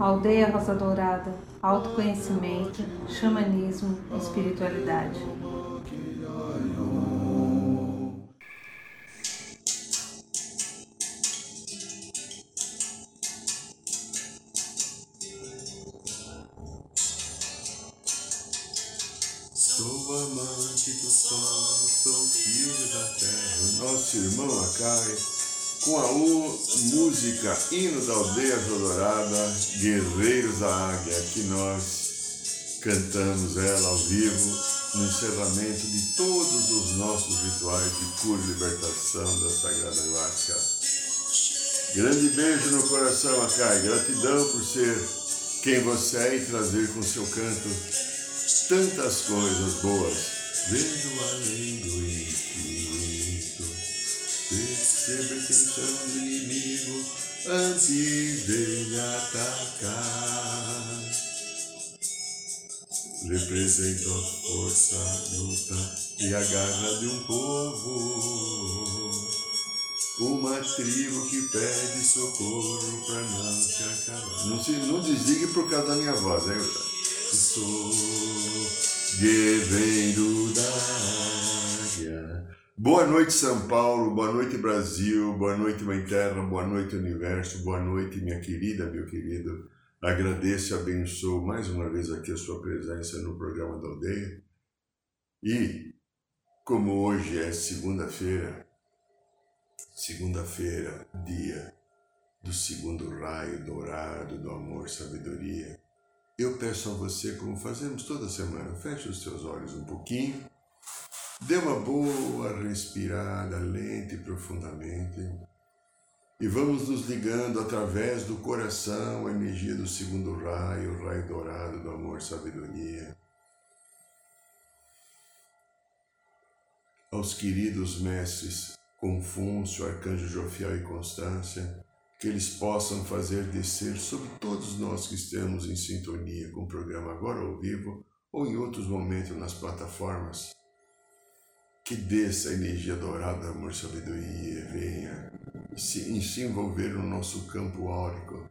Aldeia Rosa Dourada, autoconhecimento, xamanismo, espiritualidade. Sou amante do sol, sou filho da terra. Nosso irmão Acai, com a música Hino da Aldeia Dourada, Guerreiros da Águia, que nós cantamos ela ao vivo no encerramento de todos os nossos rituais de cura e libertação da Sagrada Ayahuasca. Grande beijo no coração, Acai. Gratidão por ser quem você é e trazer com seu canto tantas coisas boas. Vendo além do infinito, quem são o inimigo antes dele atacar. Representa a força, a luta e a garra de um povo. Uma tribo que pede socorro para não se acabar. Não, se, não desligue por causa da minha voz, verdade sou guerreiro da águia. Boa noite, São Paulo, boa noite, Brasil, boa noite, Mãe Terra, boa noite, Universo, boa noite, minha querida, meu querido. Agradeço e abençoo mais uma vez aqui a sua presença no programa da aldeia. E, como hoje é segunda-feira, segunda-feira, dia do segundo raio dourado do amor, sabedoria, eu peço a você, como fazemos toda semana, feche os seus olhos um pouquinho, dê uma boa respirada lenta e profundamente e vamos nos ligando através do coração a energia do segundo raio, o raio dourado do amor sabedoria. Aos queridos mestres Confúcio, Arcanjo Jofiel e Constância, que eles possam fazer descer sobre todos nós que estamos em sintonia com o programa agora ao vivo ou em outros momentos nas plataformas. Que desça a energia dourada, amor, sabedoria, venha se, se envolver no nosso campo áurico,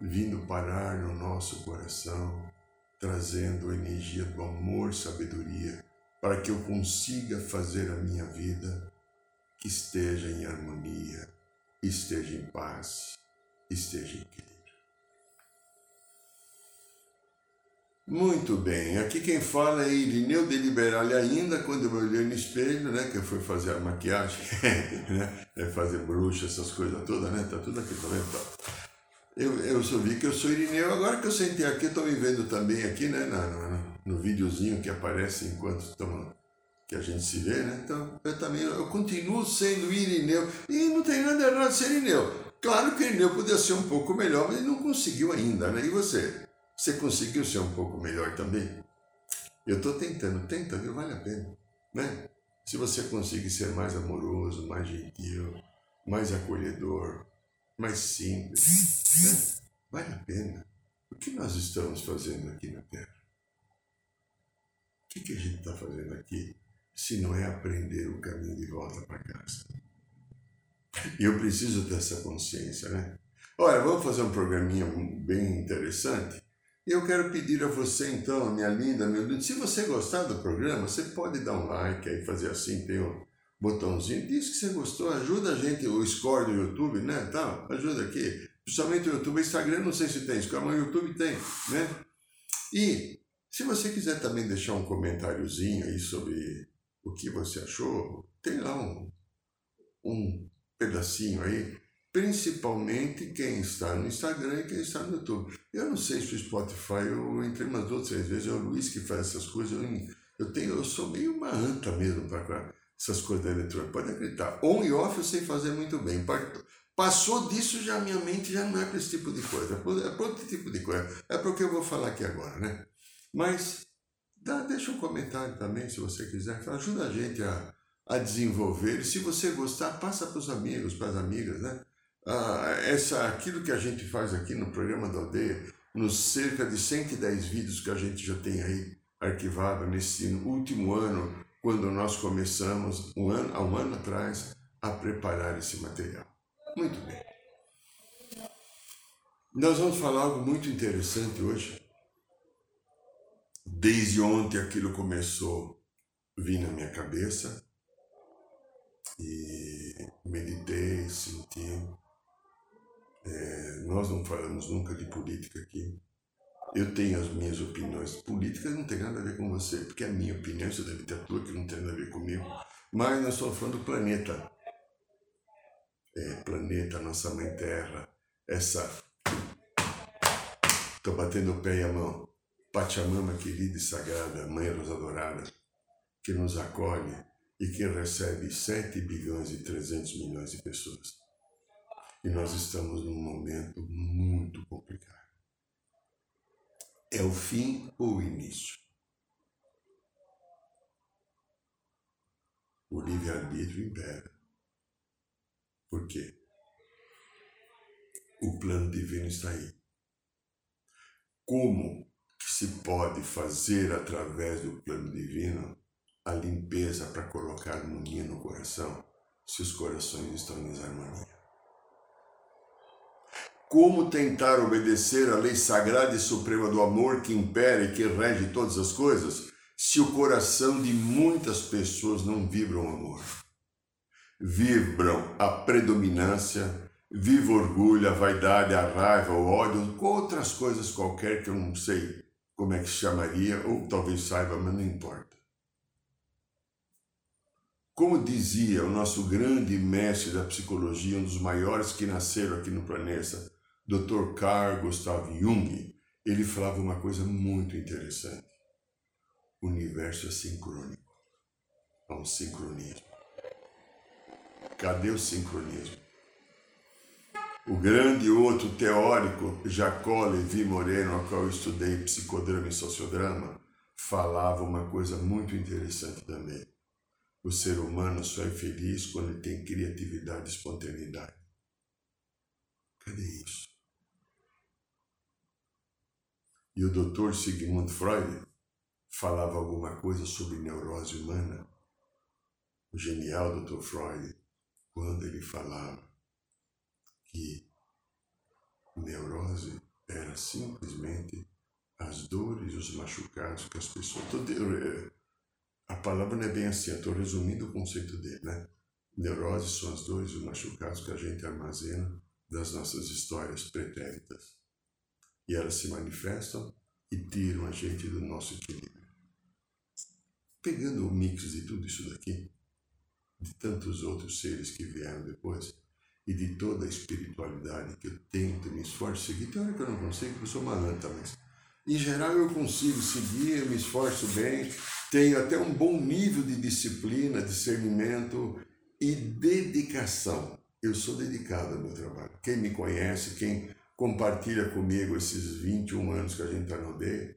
vindo parar no nosso coração, trazendo a energia do amor, sabedoria, para que eu consiga fazer a minha vida que esteja em harmonia esteja em paz, esteja em equilíbrio. Muito bem, aqui quem fala é Irineu de Liberale ainda, quando eu olhei no espelho, né, que eu fui fazer a maquiagem, né, é fazer bruxa, essas coisas todas, né, tá tudo aqui, tá vendo? Eu, eu só vi que eu sou Irineu, agora que eu sentei aqui, estou me vendo também aqui, né, no, no videozinho que aparece enquanto estamos que a gente se vê, né? Então, eu também, eu continuo sendo Irineu, e não tem nada errado ser Irineu. Claro que Irineu podia ser um pouco melhor, mas ele não conseguiu ainda, né? E você? Você conseguiu ser um pouco melhor também? Eu estou tentando, tenta, viu? Vale a pena, né? Se você conseguir ser mais amoroso, mais gentil, mais acolhedor, mais simples, né? vale a pena. O que nós estamos fazendo aqui na Terra? O que, que a gente está fazendo aqui? se não é aprender o caminho de volta para casa. E eu preciso dessa consciência, né? Olha, vamos fazer um programinha bem interessante. Eu quero pedir a você, então, minha linda, meu lindo, se você gostar do programa, você pode dar um like aí, fazer assim, tem um botãozinho, diz que você gostou, ajuda a gente, o score do YouTube, né, tal, ajuda aqui. Principalmente o YouTube, Instagram, não sei se tem score, mas o YouTube tem, né? E se você quiser também deixar um comentáriozinho aí sobre o que você achou, tem lá um, um pedacinho aí, principalmente quem está no Instagram e quem está no YouTube. Eu não sei se o Spotify, eu entrei umas duas, três vezes, é o Luiz que faz essas coisas, eu, eu, tenho, eu sou meio uma anta mesmo para essas coisas da eletrônica, pode acreditar. On e off eu sei fazer muito bem. Passou disso, já minha mente já não é para esse tipo de coisa, é para outro tipo de coisa. É porque eu vou falar aqui agora, né? Mas Dá, deixa um comentário também, se você quiser. Ajuda a gente a, a desenvolver. E se você gostar, passa para os amigos, para as amigas, né? Ah, essa, aquilo que a gente faz aqui no programa da aldeia, nos cerca de 110 vídeos que a gente já tem aí arquivado nesse último ano, quando nós começamos, um ano, há um ano atrás, a preparar esse material. Muito bem. Nós vamos falar algo muito interessante hoje. Desde ontem aquilo começou a vir na minha cabeça e meditei, senti. É, nós não falamos nunca de política aqui. Eu tenho as minhas opiniões. Política não tem nada a ver com você, porque é a minha opinião, isso deve ter a tua, que não tem nada a ver comigo. Mas nós estamos falando do planeta. É, planeta, nossa mãe Terra, essa. Estou batendo o pé e a mão. Pachamama querida e sagrada, Mãe Rosa Dourada, que nos acolhe e que recebe 7 bilhões e 300 milhões de pessoas. E nós estamos num momento muito complicado. É o fim ou o início? O livre-arbítrio impera. Por quê? O plano divino está aí. Como se pode fazer através do plano divino a limpeza para colocar harmonia no coração se os corações estão em desarmonia? Como tentar obedecer à lei sagrada e suprema do amor que impera e que rege todas as coisas se o coração de muitas pessoas não vibra o amor? vibram a predominância, viva o orgulho, a vaidade, a raiva, o ódio, outras coisas qualquer que eu não sei como é que se chamaria, ou talvez saiba, mas não importa. Como dizia o nosso grande mestre da psicologia, um dos maiores que nasceram aqui no planeta, Dr. Carl Gustav Jung, ele falava uma coisa muito interessante. O universo é sincrônico. Há um sincronismo. Cadê o sincronismo? O grande outro teórico, Jacó Levi Moreno, a qual eu estudei psicodrama e sociodrama, falava uma coisa muito interessante também. O ser humano só é feliz quando tem criatividade e espontaneidade. Cadê isso? E o doutor Sigmund Freud falava alguma coisa sobre neurose humana. O genial doutor Freud quando ele falava que neurose era simplesmente as dores os machucados que as pessoas. A palavra não é bem assim, estou resumindo o conceito dele, né? Neurose são as dores os machucados que a gente armazena das nossas histórias pretéritas. E elas se manifestam e tiram a gente do nosso equilíbrio. Pegando o mix de tudo isso daqui, de tantos outros seres que vieram depois e de toda a espiritualidade que eu tento, me esforço seguir. Tem hora que eu não consigo, eu sou malanta, mas em geral eu consigo seguir, eu me esforço bem, tenho até um bom nível de disciplina, discernimento e dedicação. Eu sou dedicado ao meu trabalho. Quem me conhece, quem compartilha comigo esses 21 anos que a gente está no aldeia,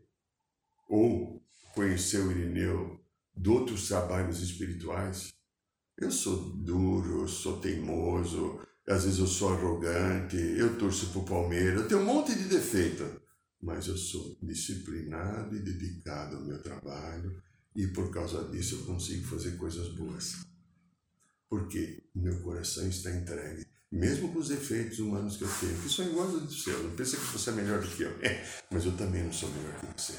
ou conheceu o Irineu de outros trabalhos espirituais, eu sou duro, eu sou teimoso, às vezes eu sou arrogante, eu torço para o Palmeiras, eu tenho um monte de defeito, mas eu sou disciplinado e dedicado ao meu trabalho e por causa disso eu consigo fazer coisas boas. Porque meu coração está entregue, mesmo com os defeitos humanos que eu tenho, que são iguais ao do seu. Não pensa que você é melhor do que eu, é, mas eu também não sou melhor que você.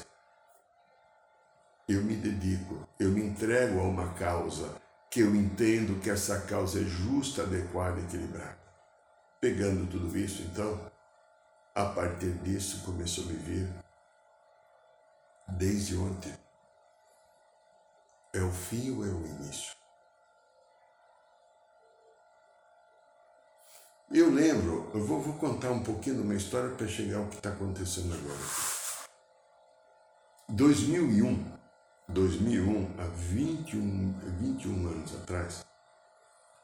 Eu me dedico, eu me entrego a uma causa que eu entendo que essa causa é justa, adequada e equilibrada. Pegando tudo isso, então, a partir disso começou a me vir desde ontem. É o fim ou é o início? Eu lembro, eu vou, vou contar um pouquinho da minha história para chegar ao que está acontecendo agora. 2001, 2001, há 21, 21 anos atrás,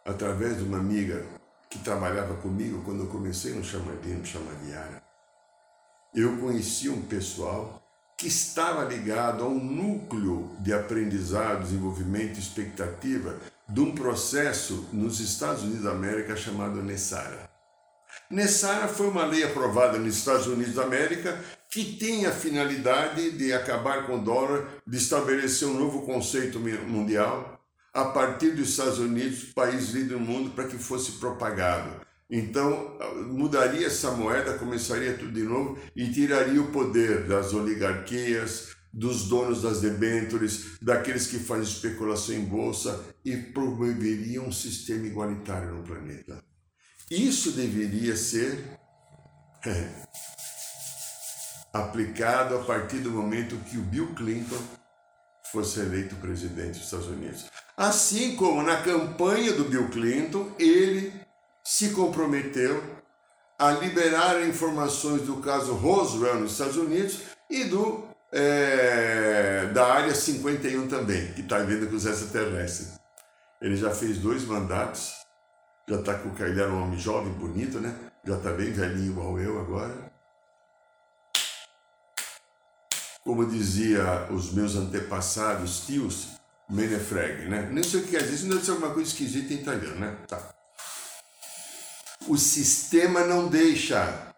através de uma amiga que trabalhava comigo quando eu comecei no chamadinho, no chamadiário, eu conheci um pessoal que estava ligado a um núcleo de aprendizado, desenvolvimento expectativa de um processo nos Estados Unidos da América chamado Nessara. Nessara foi uma lei aprovada nos Estados Unidos da América que tem a finalidade de acabar com o dólar, de estabelecer um novo conceito mundial a partir dos Estados Unidos, país líder do mundo, para que fosse propagado. Então mudaria essa moeda, começaria tudo de novo e tiraria o poder das oligarquias, dos donos das debêntures, daqueles que fazem especulação em bolsa e promoveria um sistema igualitário no planeta. Isso deveria ser aplicado a partir do momento que o Bill Clinton fosse eleito presidente dos Estados Unidos. Assim como na campanha do Bill Clinton, ele se comprometeu a liberar informações do caso Roswell nos Estados Unidos e do é, da área 51 também, que está vendo com os extraterrestres. Ele já fez dois mandatos, já está com ele era um homem jovem, bonito, né? Já está bem velhinho igual eu agora. Como dizia os meus antepassados, tios, Menefreg, né? Nem sei o que quer dizer, isso deve ser alguma coisa esquisita em italiano, né? Tá. O sistema não deixa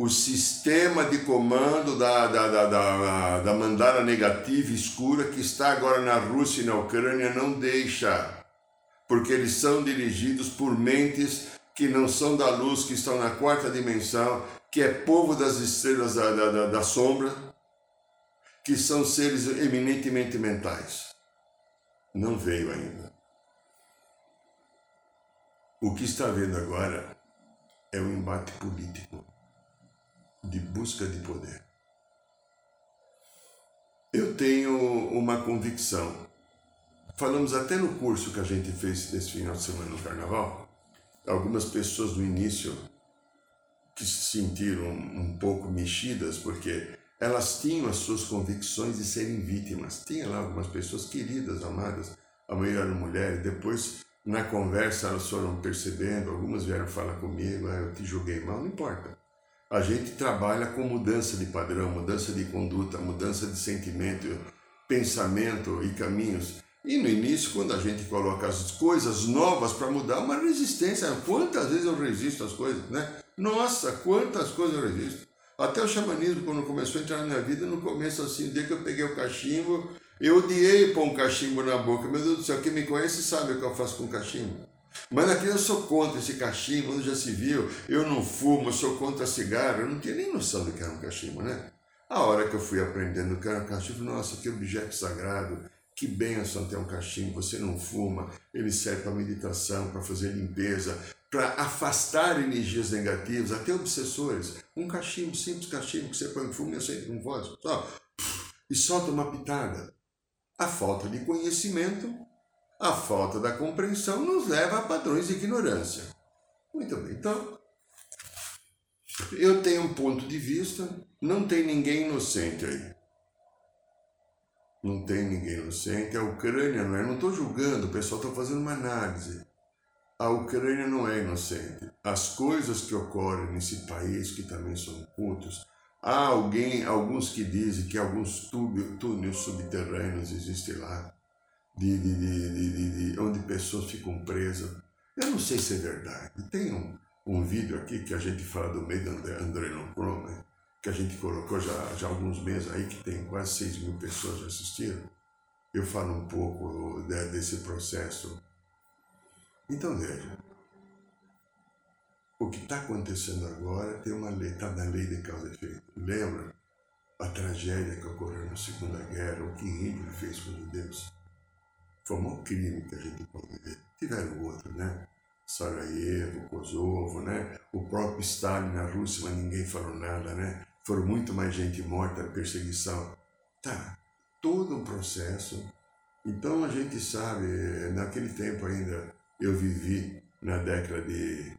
o sistema de comando da, da, da, da, da mandala negativa escura que está agora na Rússia e na Ucrânia não deixa, porque eles são dirigidos por mentes que não são da luz, que estão na quarta dimensão, que é povo das estrelas da, da, da, sombra, que são seres eminentemente mentais. Não veio ainda. O que está vendo agora é um embate político de busca de poder. Eu tenho uma convicção. Falamos até no curso que a gente fez nesse final de semana no Carnaval. Algumas pessoas no início que se sentiram um pouco mexidas porque elas tinham as suas convicções de serem vítimas. Tinha lá algumas pessoas queridas, amadas, a maioria eram mulheres. Depois, na conversa, elas foram percebendo, algumas vieram falar comigo, ah, eu te julguei mal, não importa. A gente trabalha com mudança de padrão, mudança de conduta, mudança de sentimento, pensamento e caminhos. E no início, quando a gente coloca as coisas novas para mudar, uma resistência. Quantas vezes eu resisto às coisas, né? Nossa, quantas coisas eu resisto. Até o xamanismo, quando começou a entrar na minha vida, no começo, assim, desde que eu peguei o cachimbo, eu odiei pôr um cachimbo na boca. Meu Deus do céu, quem me conhece sabe o que eu faço com cachimbo. Mas aqui eu sou contra esse cachimbo, onde já se viu, eu não fumo, eu sou contra cigarro, eu não tinha nem noção do que era um cachimbo, né? A hora que eu fui aprendendo o que era um cachimbo, nossa, que objeto sagrado, que benção ter um cachimbo, você não fuma, ele serve para meditação, para fazer limpeza, para afastar energias negativas, até obsessores. Um cachimbo, simples cachimbo que você põe em fumo e acende com voz, só, e solta uma pitada. A falta de conhecimento a falta da compreensão nos leva a padrões de ignorância. Muito bem, então, eu tenho um ponto de vista, não tem ninguém inocente aí. Não tem ninguém inocente. A Ucrânia não é, não estou julgando, o pessoal está fazendo uma análise. A Ucrânia não é inocente. As coisas que ocorrem nesse país, que também são cultos, há alguém, alguns que dizem que alguns túneis subterrâneos existem lá de, de, de, de, onde pessoas ficam presas. Eu não sei se é verdade. Tem um, um vídeo aqui que a gente fala do meio do André, André Chrome, que a gente colocou já, já há alguns meses aí, que tem quase 6 mil pessoas já assistiram. Eu falo um pouco de, desse processo. Então veja, o que está acontecendo agora tem uma lei, está na lei de causa e efeito. Lembra a tragédia que ocorreu na Segunda Guerra, o que Hitler fez com os judeus? Foi um crime que a gente pode ver. Tiveram outro, né? Sarajevo, Kosovo, né? O próprio Stalin na Rússia, mas ninguém falou nada, né? Foram muito mais gente morta, perseguição. Tá, todo um processo. Então a gente sabe, naquele tempo ainda eu vivi na década de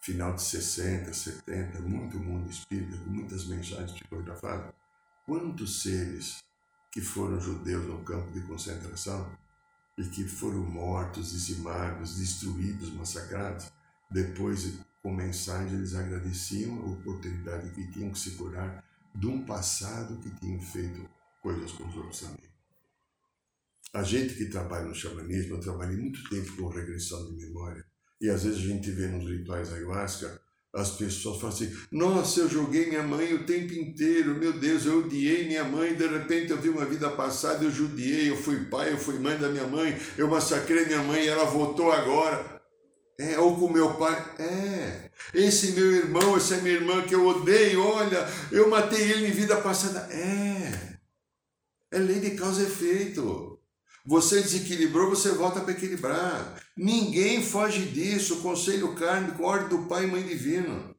final de 60, 70, muito mundo espírita, muitas mensagens psicografadas. Quantos seres que foram judeus no campo de concentração e que foram mortos, dizimados, destruídos, massacrados, depois, com mensagem, eles agradeciam a oportunidade que tinham que se curar de um passado que tinham feito coisas com os outros também. A gente que trabalha no xamanismo, eu trabalhei muito tempo com regressão de memória, e às vezes a gente vê nos rituais ayahuasca as pessoas falam assim: Nossa, eu joguei minha mãe o tempo inteiro, meu Deus, eu odiei minha mãe. De repente eu vi uma vida passada, eu judiei, eu fui pai, eu fui mãe da minha mãe, eu massacrei minha mãe e ela voltou agora. É, ou com meu pai. É. Esse meu irmão, essa minha irmã que eu odeio, olha, eu matei ele em vida passada. É. É lei de causa e efeito. Você desequilibrou, você volta para equilibrar. Ninguém foge disso. Conselho kármico, ordem do Pai e Mãe Divino.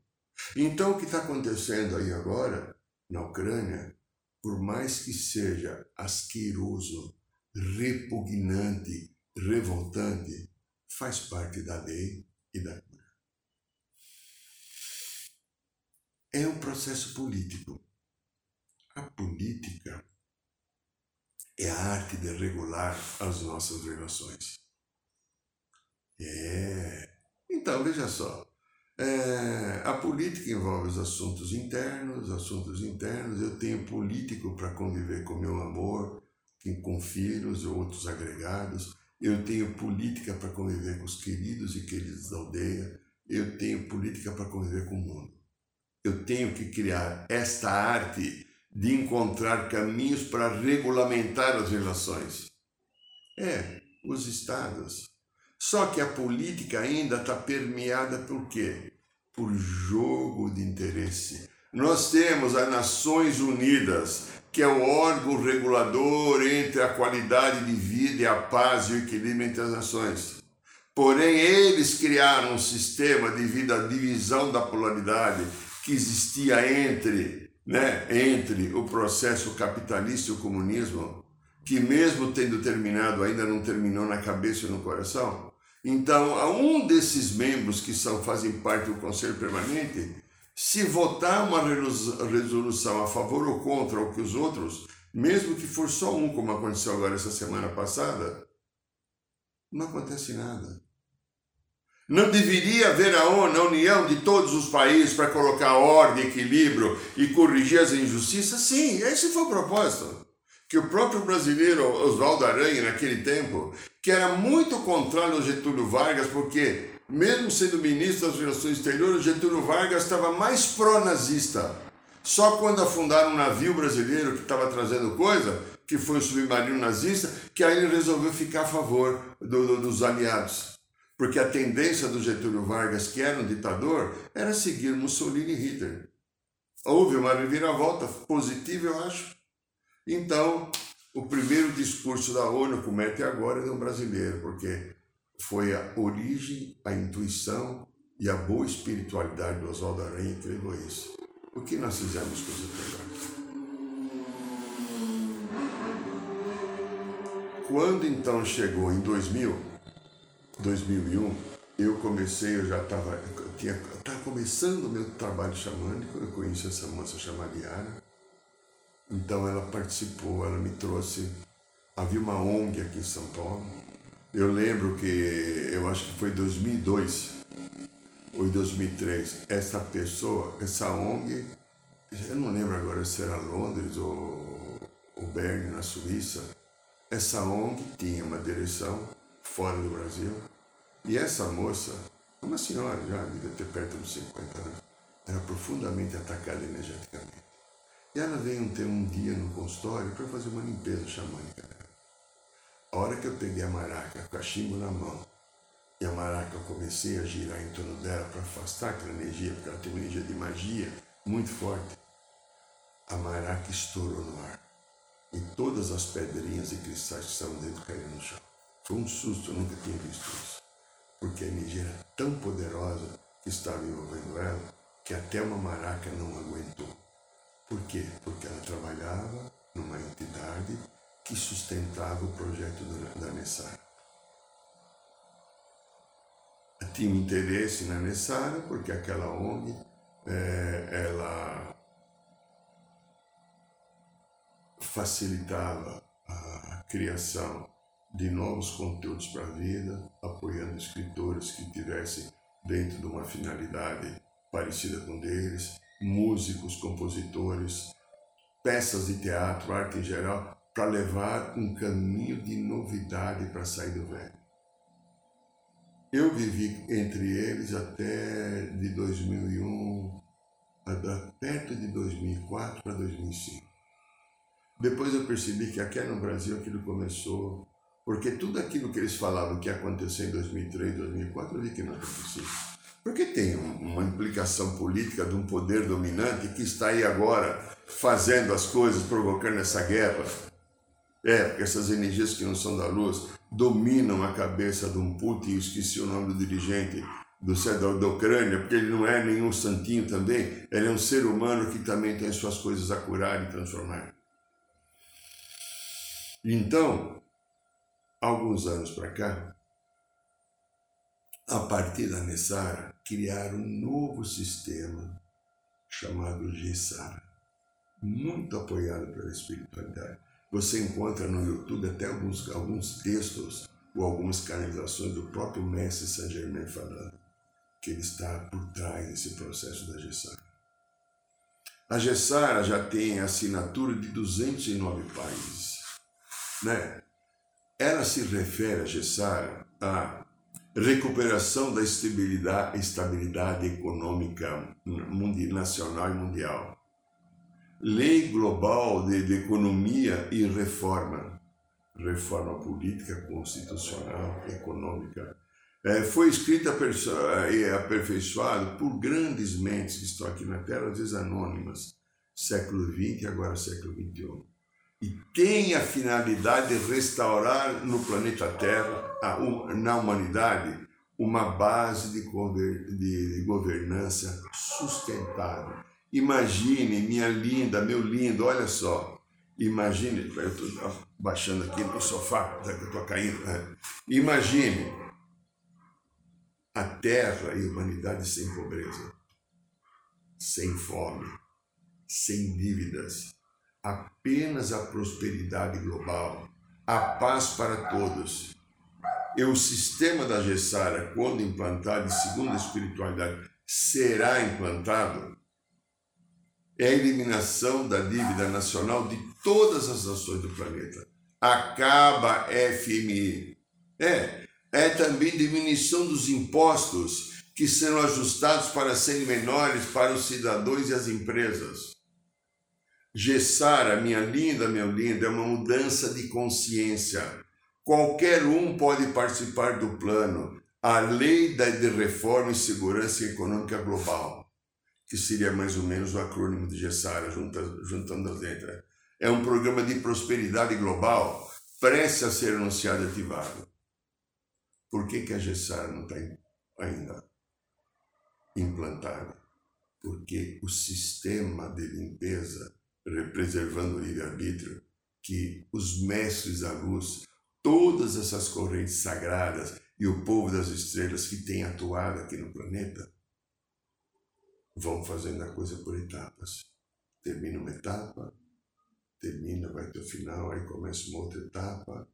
Então, o que está acontecendo aí agora, na Ucrânia, por mais que seja asqueroso, repugnante, revoltante, faz parte da lei e da cura. É um processo político. A política é a arte de regular as nossas relações. É. Então, veja só. É, a política envolve os assuntos internos, assuntos internos. Eu tenho político para conviver com meu amor, com filhos ou outros agregados. Eu tenho política para conviver com os queridos e queridas da aldeia. Eu tenho política para conviver com o mundo. Eu tenho que criar esta arte de encontrar caminhos para regulamentar as relações. É, os estados. Só que a política ainda está permeada por quê? Por jogo de interesse. Nós temos as Nações Unidas, que é o órgão regulador entre a qualidade de vida e a paz e o equilíbrio entre as nações. Porém, eles criaram um sistema devido à divisão da polaridade que existia entre né, entre o processo capitalista e o comunismo, que mesmo tendo terminado, ainda não terminou na cabeça e no coração. Então, a um desses membros que são, fazem parte do Conselho Permanente, se votar uma resolução a favor ou contra o que os outros, mesmo que for só um, como aconteceu agora essa semana passada, não acontece nada. Não deveria haver a ONU, a união de todos os países para colocar ordem, equilíbrio e corrigir as injustiças? Sim, esse foi o propósito. Que o próprio brasileiro Oswaldo Aranha, naquele tempo, que era muito contrário ao Getúlio Vargas, porque, mesmo sendo ministro das Relações Exteriores, Getúlio Vargas estava mais pró-nazista. Só quando afundaram um navio brasileiro que estava trazendo coisa, que foi um submarino nazista, que aí ele resolveu ficar a favor do, do, dos aliados. Porque a tendência do Getúlio Vargas, que era um ditador, era seguir Mussolini e Hitler. Houve uma reviravolta positiva, eu acho. Então, o primeiro discurso da ONU, como é agora, é de um brasileiro, porque foi a origem, a intuição e a boa espiritualidade do Oswaldo Aranha levou isso. O que nós fizemos com os agora? Quando então chegou em 2000, 2001, eu comecei, eu já estava tinha tava começando o meu trabalho xamânico, eu conheci essa moça chamada Yara. Então ela participou, ela me trouxe. Havia uma ONG aqui em São Paulo. Eu lembro que, eu acho que foi 2002 ou 2003, essa pessoa, essa ONG, eu não lembro agora se era Londres ou, ou Bern, na Suíça, essa ONG tinha uma direção fora do Brasil. E essa moça, uma senhora já, devia ter perto dos 50 anos, era profundamente atacada energeticamente. E ela veio ter um dia no consultório para fazer uma limpeza xamânica. A hora que eu peguei a maraca, a cachimbo na mão, e a maraca eu comecei a girar em torno dela para afastar aquela energia, porque ela tem uma energia de magia muito forte, a maraca estourou no ar. E todas as pedrinhas e cristais que estavam dentro caíram no chão. Foi um susto, eu nunca tinha visto isso. Porque a energia era tão poderosa que estava envolvendo ela que até uma maraca não aguentou. Por quê? Porque ela trabalhava numa entidade que sustentava o projeto da Nessara. Tinha interesse na Nessara porque aquela ONG é, ela facilitava a criação de novos conteúdos para a vida, apoiando escritores que tivessem dentro de uma finalidade parecida com deles, músicos, compositores, peças de teatro, arte em geral, para levar um caminho de novidade para sair do velho. Eu vivi entre eles até de 2001, perto de 2004 para 2005. Depois eu percebi que aqui no Brasil aquilo começou Porque tudo aquilo que eles falavam que ia acontecer em 2003, 2004, eu vi que não aconteceu. Porque tem uma implicação política de um poder dominante que está aí agora fazendo as coisas, provocando essa guerra. É, porque essas energias que não são da luz dominam a cabeça de um Putin, esqueci o nome do dirigente do, da, da Ucrânia, porque ele não é nenhum santinho também, ele é um ser humano que também tem suas coisas a curar e transformar. Então, alguns anos para cá, a partir da Nessara, criaram um novo sistema chamado Gessara, muito apoiado pela espiritualidade. Você encontra no YouTube até alguns, alguns textos ou algumas canalizações do próprio mestre Saint Germain falando que ele está por trás desse processo da Gessara. A Gessara já tem assinatura de 209 países. Né? Ela se refere a Gessara a recuperação da estabilidade, estabilidade econômica nacional e mundial, lei global de, de economia e reforma, reforma política, constitucional, econômica. É, foi escrita e aperfeiçoada por grandes mentes que estão aqui na Terra, às vezes anônimas, século XX e agora século XXI e tem a finalidade de restaurar no planeta Terra, na humanidade, uma base de, governança sustentável. Imagine, minha linda, meu lindo, olha só. Imagine, eu estou baixando aqui no sofá, já que eu estou caindo. Né? Imagine a Terra e a humanidade sem pobreza, sem fome, sem dívidas, apenas a prosperidade global, a paz para todos. E o sistema da Gessara, quando implantado, segundo a espiritualidade, será implantado, é a eliminação da dívida nacional de todas as nações do planeta. Acaba FMI. É, é também diminuição dos impostos que serão ajustados para serem menores para os cidadãos e as empresas. Gessara, minha linda, meu lindo, é uma mudança de consciência. Qualquer um pode participar do plano. A Lei de Reforma e Segurança Econômica Global, que seria mais ou menos o acrônimo de Gessara, juntando as letras. É um programa de prosperidade global prestes a ser anunciado e ativado. Por que, que a Gessara não está ainda implantada? Porque o sistema de limpeza preservando o livre-arbítrio, que os mestres da luz, todas essas correntes sagradas e o povo das estrelas que tem atuado aqui no planeta, vão fazendo a coisa por etapas. Termina uma etapa, termina, vai até o final, aí começa uma outra etapa,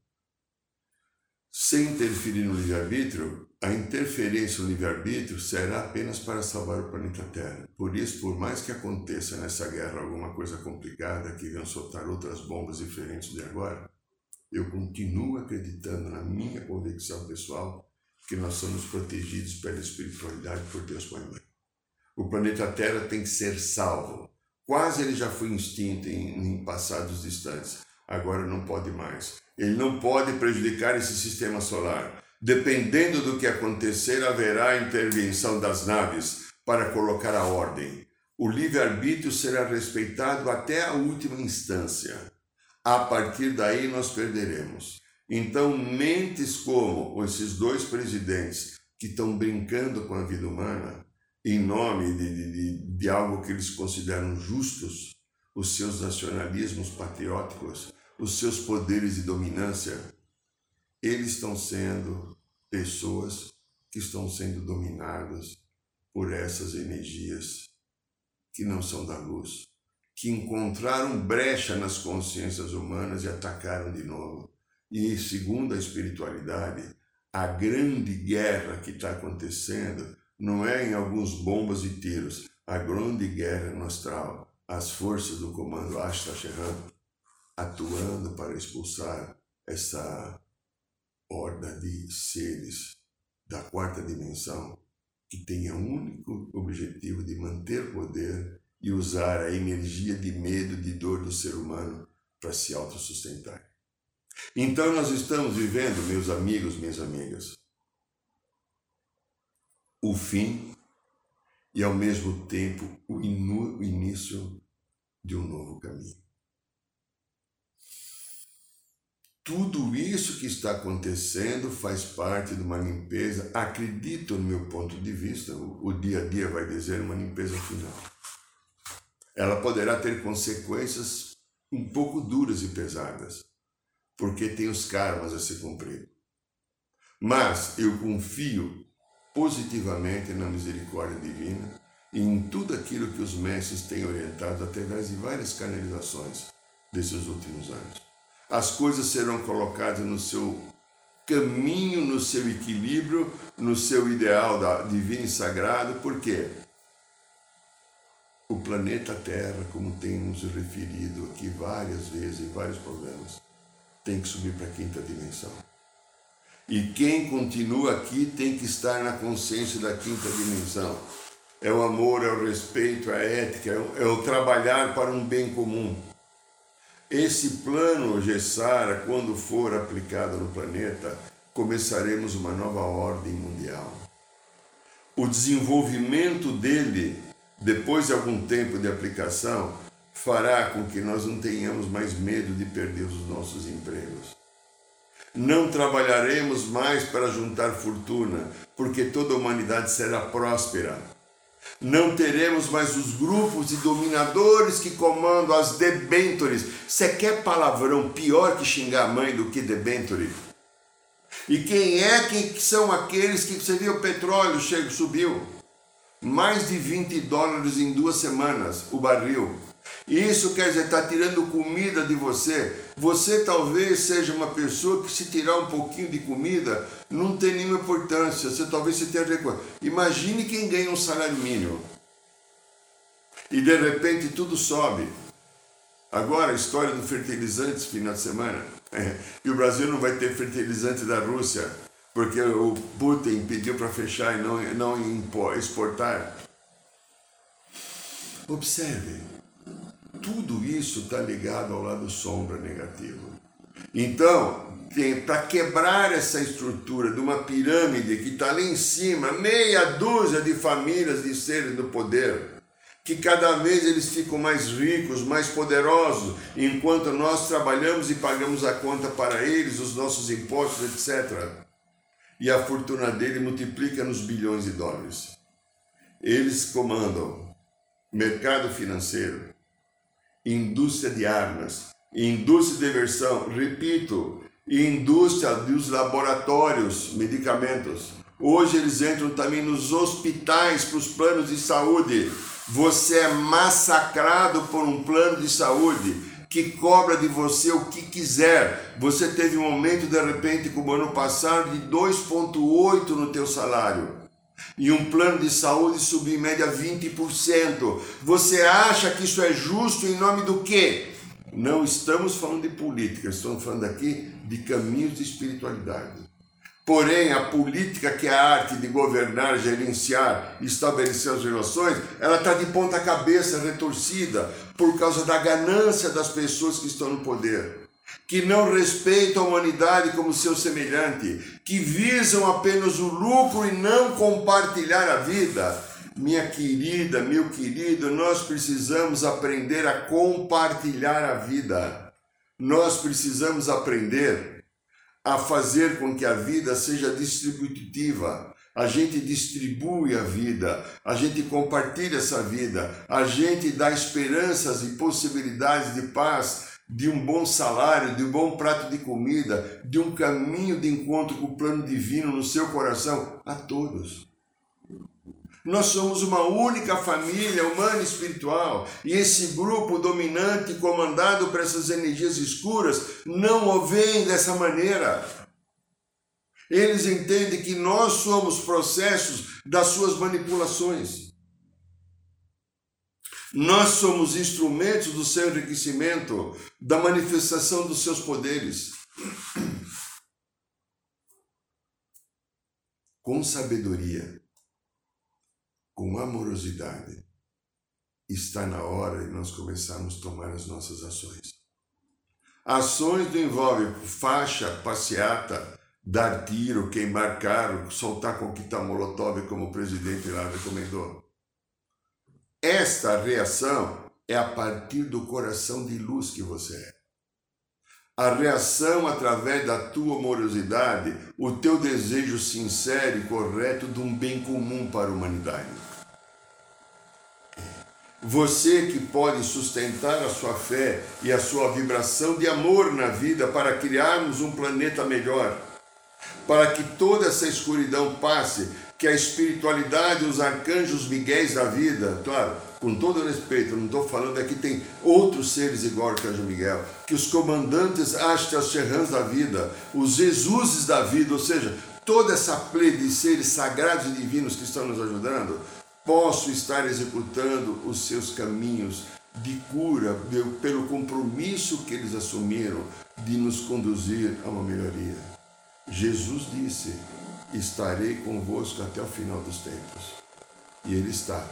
sem interferir no livre-arbítrio, a interferência no livre-arbítrio será apenas para salvar o planeta Terra. Por isso, por mais que aconteça nessa guerra alguma coisa complicada, que venham soltar outras bombas diferentes de agora, eu continuo acreditando na minha convicção pessoal que nós somos protegidos pela espiritualidade por Deus Pai Mãe. O planeta Terra tem que ser salvo. Quase ele já foi extinto em, em passados distantes. Agora não pode mais. Ele não pode prejudicar esse sistema solar. Dependendo do que acontecer, haverá intervenção das naves para colocar a ordem. O livre-arbítrio será respeitado até a última instância. A partir daí, nós perderemos. Então, mentes como esses dois presidentes que estão brincando com a vida humana, em nome de, de, de algo que eles consideram justos, os seus nacionalismos patrióticos, os seus poderes de dominância, eles estão sendo pessoas que estão sendo dominadas por essas energias que não são da luz, que encontraram brecha nas consciências humanas e atacaram de novo. E segundo a espiritualidade, a grande guerra que está acontecendo não é em alguns bombas e tiros, a grande guerra no astral, as forças do comando Ashta Sheram atuando para expulsar essa horda de seres da quarta dimensão que tenha o único objetivo de manter poder e usar a energia de medo, de dor do ser humano para se autossustentar. Então nós estamos vivendo, meus amigos, minhas amigas, o fim e ao mesmo tempo o, o início de um novo caminho. Tudo isso que está acontecendo faz parte de uma limpeza, acredito no meu ponto de vista, o, dia a dia vai dizer uma limpeza final. Ela poderá ter consequências um pouco duras e pesadas, porque tem os karmas a ser cumprido. Mas eu confio positivamente na misericórdia divina e em tudo aquilo que os mestres têm orientado através de várias canalizações desses últimos anos. As coisas serão colocadas no seu caminho, no seu equilíbrio, no seu ideal da divino e sagrado, por quê? O planeta Terra, como temos referido aqui várias vezes em vários programas, tem que subir para a quinta dimensão. E quem continua aqui tem que estar na consciência da quinta dimensão. É o amor, é o respeito, é a ética, é o, é o trabalhar para um bem comum. Esse plano Gessara, quando for aplicado no planeta, começaremos uma nova ordem mundial. O desenvolvimento dele, depois de algum tempo de aplicação, fará com que nós não tenhamos mais medo de perder os nossos empregos não trabalharemos mais para juntar fortuna, porque toda a humanidade será próspera. Não teremos mais os grupos de dominadores que comandam as debentures. Você quer palavrão pior que xingar a mãe do que debenture? E quem é que são aqueles que você viu o petróleo chegou, subiu? Mais de 20 dólares em duas semanas o barril. Isso quer dizer, está tirando comida de você. Você talvez seja uma pessoa que se tirar um pouquinho de comida, não tem nenhuma importância. Você talvez se tenha recurso. Imagine quem ganha um salário mínimo. E de repente tudo sobe. Agora a história do fertilizante final de semana. É, e o Brasil não vai ter fertilizante da Rússia, porque o Putin pediu para fechar e não, não exportar. Observe, tudo isso está ligado ao lado sombra negativo. Então, para quebrar essa estrutura de uma pirâmide que está lá em cima, meia dúzia de famílias de seres do poder, que cada vez eles ficam mais ricos, mais poderosos, enquanto nós trabalhamos e pagamos a conta para eles, os nossos impostos, etc. E a fortuna dele multiplica nos bilhões de dólares. Eles comandam mercado financeiro, indústria de armas, indústria de diversão, repito, indústria dos laboratórios, medicamentos. Hoje eles entram também nos hospitais para os planos de saúde. Você é massacrado por um plano de saúde que cobra de você o que quiser. Você teve um aumento de repente como ano passado de 2.8 no teu salário e um plano de saúde subir em média 20%. Você acha que isso é justo em nome do quê? Não estamos falando de política, estamos falando aqui de caminhos de espiritualidade. Porém, a política, que é a arte de governar, gerenciar, estabelecer as relações, ela está de ponta cabeça, retorcida, por causa da ganância das pessoas que estão no poder que não respeitam a humanidade como seu semelhante, que visam apenas o lucro e não compartilhar a vida. Minha querida, meu querido, nós precisamos aprender a compartilhar a vida. Nós precisamos aprender a fazer com que a vida seja distributiva. A gente distribui a vida, a gente compartilha essa vida, a gente dá esperanças e possibilidades de paz de um bom salário, de um bom prato de comida, de um caminho de encontro com o plano divino no seu coração, a todos. Nós somos uma única família humana e espiritual, e esse grupo dominante, comandado por essas energias escuras, não o veem dessa maneira. Eles entendem que nós somos processos das suas manipulações. Nós somos instrumentos do seu enriquecimento, da manifestação dos seus poderes. Com sabedoria, com amorosidade, está na hora de nós começarmos a tomar as nossas ações. Ações do envolve faixa, passeata, dar tiro, queimar carro, soltar coquetel molotov, como o presidente lá recomendou. Esta reação é a partir do coração de luz que você é. A reação através da tua amorosidade, o teu desejo sincero e correto de um bem comum para a humanidade. Você que pode sustentar a sua fé e a sua vibração de amor na vida para criarmos um planeta melhor, para que toda essa escuridão passe, que a espiritualidade, os arcanjos miguéis da vida, claro, com todo respeito, não estou falando aqui tem outros seres igual que Arcanjo Miguel, que os comandantes Ashtas Serrans da vida, os Jesuses da vida, ou seja, toda essa play de seres sagrados e divinos que estão nos ajudando, posso estar executando os seus caminhos de cura pelo compromisso que eles assumiram de nos conduzir a uma melhoria. Jesus disse: Estarei convosco até o final dos tempos. E Ele está.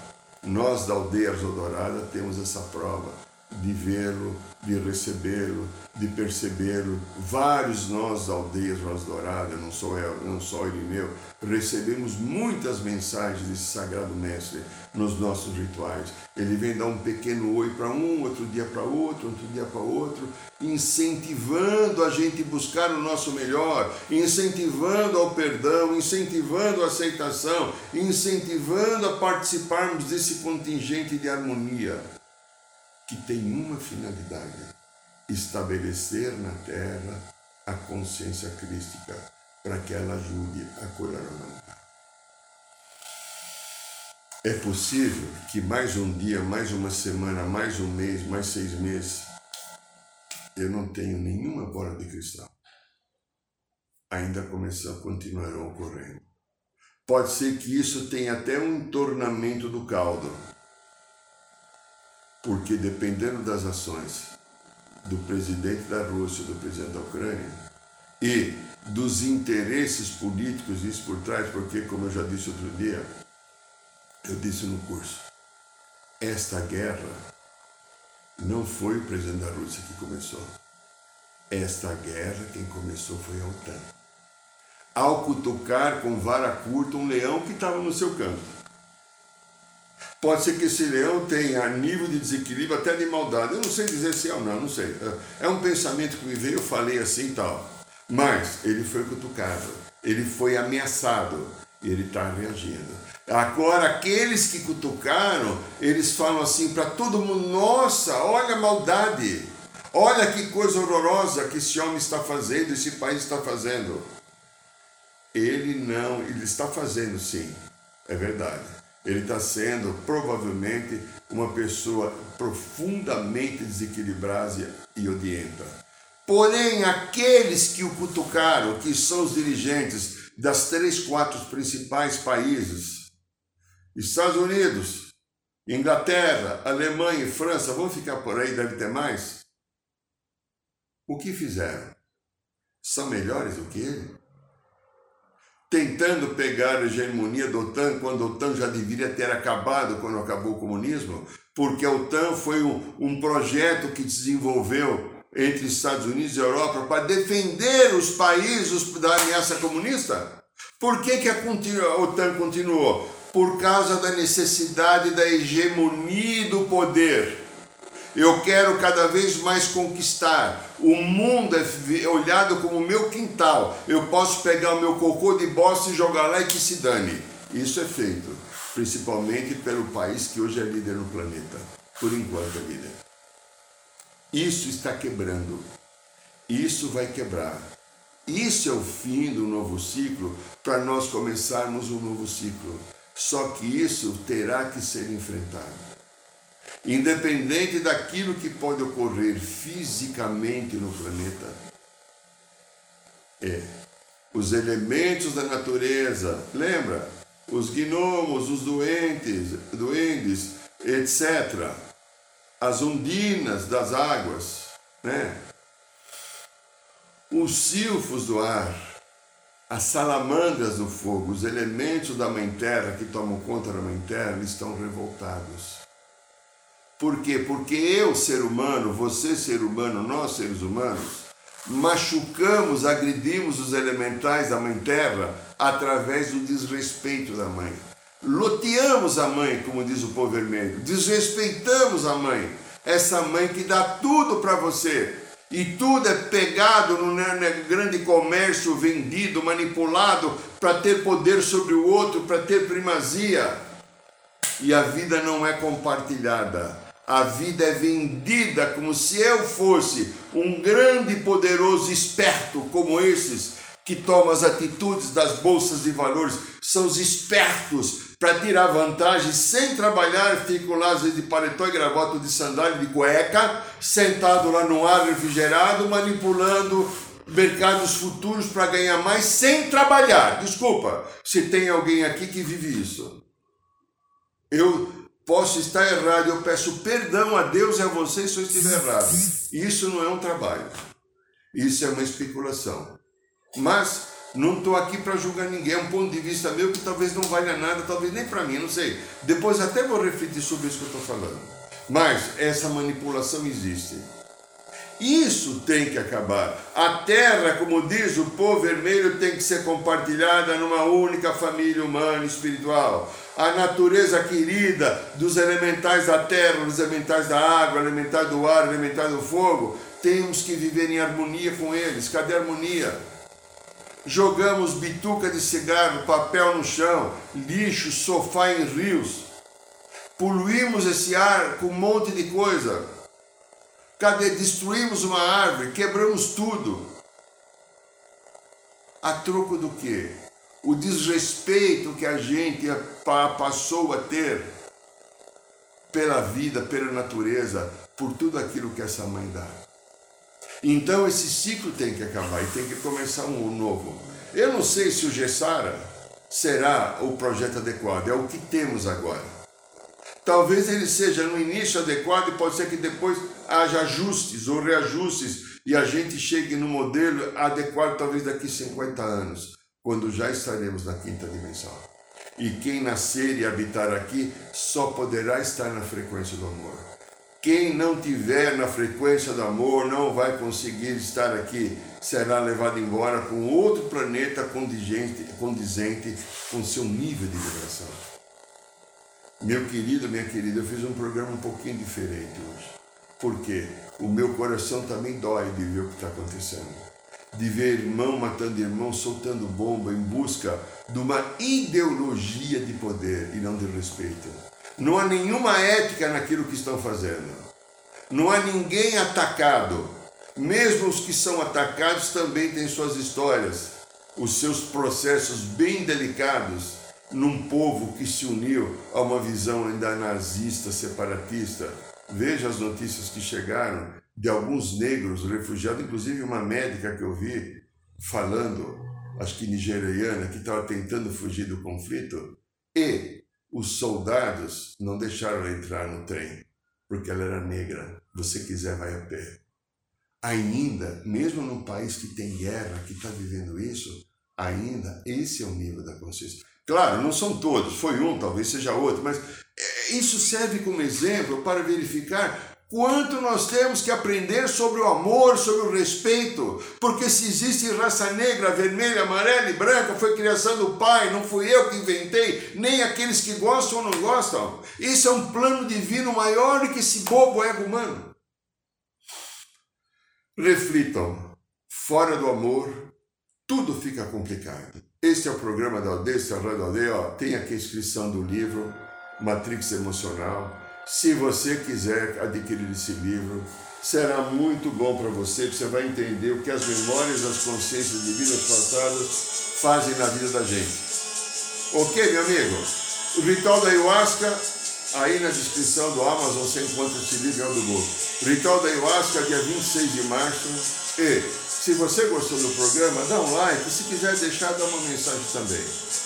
Nós da aldeia Dourada temos essa prova de vê-lo, de recebê-lo, de percebê-lo. Vários nós, aldeias Rosa Dourada, não sou eu, não só Irineu, recebemos muitas mensagens desse Sagrado Mestre nos nossos rituais. Ele vem dar um pequeno oi para um, outro dia para outro, outro dia para outro, incentivando a gente buscar o nosso melhor, incentivando ao perdão, incentivando a aceitação, incentivando a participarmos desse contingente de harmonia que tem uma finalidade: estabelecer na Terra a consciência crística para que ela ajude a curar a humanidade. É possível que mais um dia, mais uma semana, mais um mês, mais seis meses, eu não tenho nenhuma bola de cristal. Ainda começar, continuarão ocorrendo. Pode ser que isso tenha até um entornamento do caldo porque dependendo das ações do presidente da Rússia, do presidente da Ucrânia e dos interesses políticos isso por trás, porque como eu já disse outro dia, eu disse no curso, esta guerra não foi o presidente da Rússia que começou. Esta guerra quem começou foi a OTAN. Ao cutucar com vara curta um leão que estava no seu campo. Pode ser que esse leão tenha nível de desequilíbrio até de maldade. Eu não sei dizer se é ou não, não sei. É um pensamento que me veio, eu falei assim e tal. Mas ele foi cutucado, ele foi ameaçado e ele está reagindo. Agora, aqueles que cutucaram, eles falam assim para todo mundo: nossa, olha a maldade, olha que coisa horrorosa que esse homem está fazendo, esse país está fazendo. Ele não, ele está fazendo sim, é verdade ele está sendo provavelmente uma pessoa profundamente desequilibrada e odienta. Porém, aqueles que o cutucaram, que são os dirigentes das três, quatro principais países, Estados Unidos, Inglaterra, Alemanha e França, vão ficar por aí, deve ter mais. O que fizeram? São melhores do que ele? Tentando pegar a hegemonia da OTAN, quando a OTAN já deveria ter acabado quando acabou o comunismo, porque a OTAN foi um, um projeto que desenvolveu entre Estados Unidos e Europa para defender os países da ameaça comunista. Por que, que a, a OTAN continuou? Por causa da necessidade da hegemonia do poder. Eu quero cada vez mais conquistar. O mundo é olhado como meu quintal. Eu posso pegar o meu cocô de bosta e jogar lá e que se dane. Isso é feito, principalmente pelo país que hoje é líder no planeta. Por enquanto é líder. Isso está quebrando. Isso vai quebrar. Isso é o fim do novo ciclo para nós começarmos um novo ciclo. Só que isso terá que ser enfrentado independente daquilo que pode ocorrer fisicamente no planeta. É, os elementos da natureza, lembra? Os gnomos, os doentes, duendes, etc. As ondinas das águas, né? Os silfos do ar, as salamandras do fogo, os elementos da Mãe Terra que tomam conta da Mãe Terra, estão revoltados Por quê? Porque eu, ser humano, você, ser humano, nós, seres humanos, machucamos, agredimos os elementais da Mãe Terra através do desrespeito da Mãe. Loteamos a Mãe, como diz o povo vermelho, desrespeitamos a Mãe, essa Mãe que dá tudo para você, e tudo é pegado no grande comércio, vendido, manipulado para ter poder sobre o outro, para ter primazia. E a vida não é compartilhada. A vida é vendida como se eu fosse um grande e poderoso esperto como esses que tomam as atitudes das bolsas de valores, são os espertos para tirar vantagem sem trabalhar, ficam lá às vezes de paletó e gravata, de sandália, de cueca, sentado lá no ar refrigerado, manipulando mercados futuros para ganhar mais sem trabalhar. Desculpa, se tem alguém aqui que vive isso. Eu posso estar errado, eu peço perdão a Deus e a vocês se eu estiver errado. Isso não é um trabalho. Isso é uma especulação. Mas não estou aqui para julgar ninguém, é um ponto de vista meu que talvez não valha nada, talvez nem para mim, não sei. Depois até vou refletir sobre isso que eu estou falando. Mas essa manipulação existe. Isso tem que acabar. A terra, como diz o povo vermelho, tem que ser compartilhada numa única família humana e espiritual. A natureza querida dos elementais da terra, dos elementais da água, elementais do ar, elementais do fogo, temos que viver em harmonia com eles. Cadê a harmonia? jogamos bituca de cigarro, papel no chão, lixo, sofá em rios. Poluímos esse ar com um monte de coisa. Cadê? Destruímos uma árvore, quebramos tudo. A troco do quê? O desrespeito que a gente passou a ter pela vida, pela natureza, por tudo aquilo que essa mãe dá. Então esse ciclo tem que acabar e tem que começar um novo. Eu não sei se o Gessara será o projeto adequado, é o que temos agora. Talvez ele seja no início adequado e pode ser que depois haja ajustes ou reajustes e a gente chegue no modelo adequado talvez daqui 50 anos, quando já estaremos na quinta dimensão. E quem nascer e habitar aqui só poderá estar na frequência do amor. Quem não tiver na frequência do amor não vai conseguir estar aqui, será levado embora para um outro planeta condizente, condizente com seu nível de vibração. Meu querido, minha querida, eu fiz um programa um pouquinho diferente hoje. Porque o meu coração também dói de ver o que está acontecendo. De ver irmão matando irmão, soltando bomba em busca de uma ideologia de poder e não de respeito. Não há nenhuma ética naquilo que estão fazendo. Não há ninguém atacado. Mesmo os que são atacados também têm suas histórias, os seus processos bem delicados num povo que se uniu a uma visão ainda nazista, separatista. Veja as notícias que chegaram de alguns negros refugiados, inclusive uma médica que eu vi falando, acho que nigeriana, que estava tentando fugir do conflito, e os soldados não deixaram ela entrar no trem, porque ela era negra. Você quiser, vai a pé. Ainda, mesmo num país que tem guerra, que está vivendo isso, ainda esse é o nível da consciência. Claro, não são todos, foi um, talvez seja outro, mas é, isso serve como exemplo para verificar Quanto nós temos que aprender sobre o amor, sobre o respeito, porque se existe raça negra, vermelha, amarela e branca, foi criação do Pai, não fui eu que inventei, nem aqueles que gostam ou não gostam. Isso é um plano divino maior do que esse bobo ego humano. Reflitam, fora do amor, tudo fica complicado. Este é o programa da Aldeia, Aldeia, tem aqui a inscrição do livro Matrix Emocional se você quiser adquirir esse livro, será muito bom para você, você vai entender o que as memórias das consciências de vidas passadas fazem na vida da gente. Ok, meu amigo? O ritual da ayahuasca, aí na descrição do Amazon você encontra esse livro do Google. Ritual da ayahuasca, dia 26 de março. E se você gostou do programa, dá um like. Se quiser deixar, dá uma mensagem também.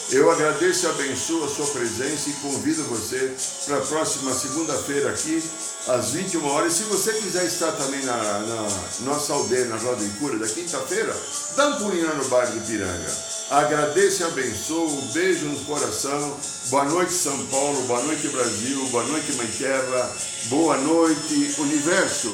Eu agradeço e abençoo a sua presença e convido você para a próxima segunda-feira aqui, às 21 horas. Se você quiser estar também na, na nossa aldeia, na Roda em Cura, da quinta-feira, dá um pulinho no bairro de Piranga. Agradeço e abençoo. Um beijo no coração. Boa noite, São Paulo. Boa noite, Brasil. Boa noite, Mãe Terra. Boa noite, Universo.